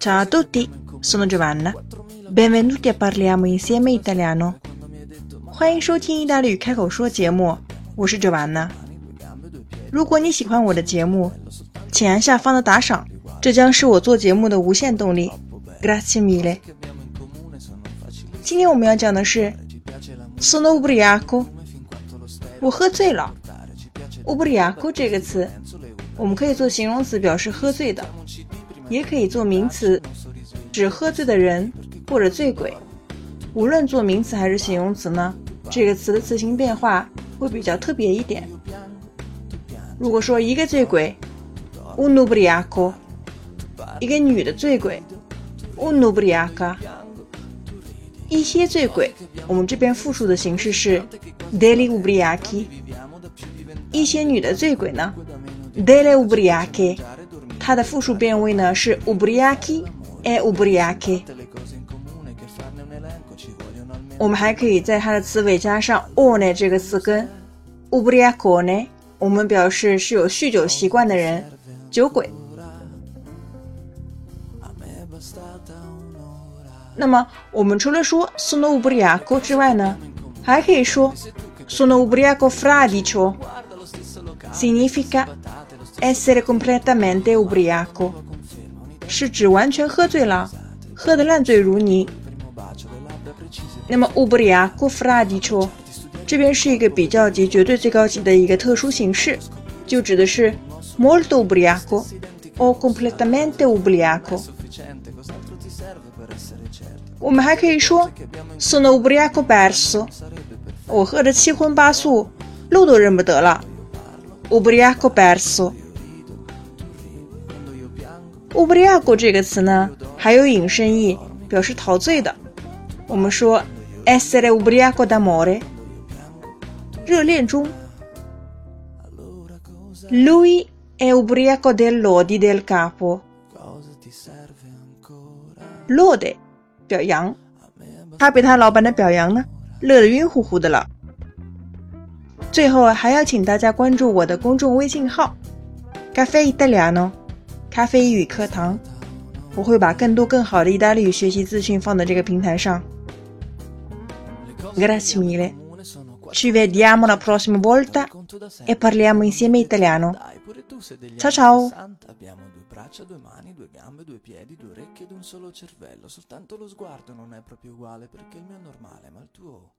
Ciao a tutti, sono Giovanna. Benvenuti a Parliamo insieme italiano. 欢迎收听意大利语开口说节目，我是 Giovanna。如果你喜欢我的节目，请按下方的打赏，这将是我做节目的无限动力。Grazie mille。今天我们要讲的是 sono ubriaco，我喝醉了。ubriaco 这个词，我们可以做形容词表示喝醉的，也可以做名词指喝醉的人或者醉鬼。无论做名词还是形容词呢，这个词的词形变化会比较特别一点。如果说一个醉鬼，un ubriaco，一个女的醉鬼，un ubriaca，一些醉鬼，我们这边复数的形式是 d e l i ubriachi。一些女的醉鬼呢，delle ubriache，它的复数变位呢是 ubriachi e ubriache。我们还可以在它的词尾加上 one 这个词根，ubriacone，我们表示是有酗酒习惯的人，酒鬼。那么我们除了说 sono ubriaco 之外呢，还可以说 sono ubriaco fradicio。Significa essere completamente ubriaco，是指完全喝醉了，喝得烂醉如泥。那么 ubriaco fradicio 这边是一个比较级绝对最高级的一个特殊形式，就指的是 molto ubriaco o completamente ubriaco。我们还可以说 sono ubriaco perso，我喝得七荤八素，路都认不得了。Ubriaco perso。ubriaco 这个词呢，还有引申义，表示陶醉的。我们说 essere ubriaco d'amore，热恋中。Lui è ubriaco del lodi del capo。lode 表扬，他被他老板的表扬呢，乐得晕乎乎的了。最后还要请大家关注我的公众微信号“咖啡意大利诺”，咖啡英语课堂，我会把更多更好的意大利语学习资讯放在这个平台上。Grazie mille. Ci vediamo la prossima volta e parliamo insieme italiano. Ciao ciao. braccia, due mani, due gambe, due piedi, due orecchie ed un solo cervello. Soltanto lo sguardo non è proprio uguale perché il mio è normale, ma il tuo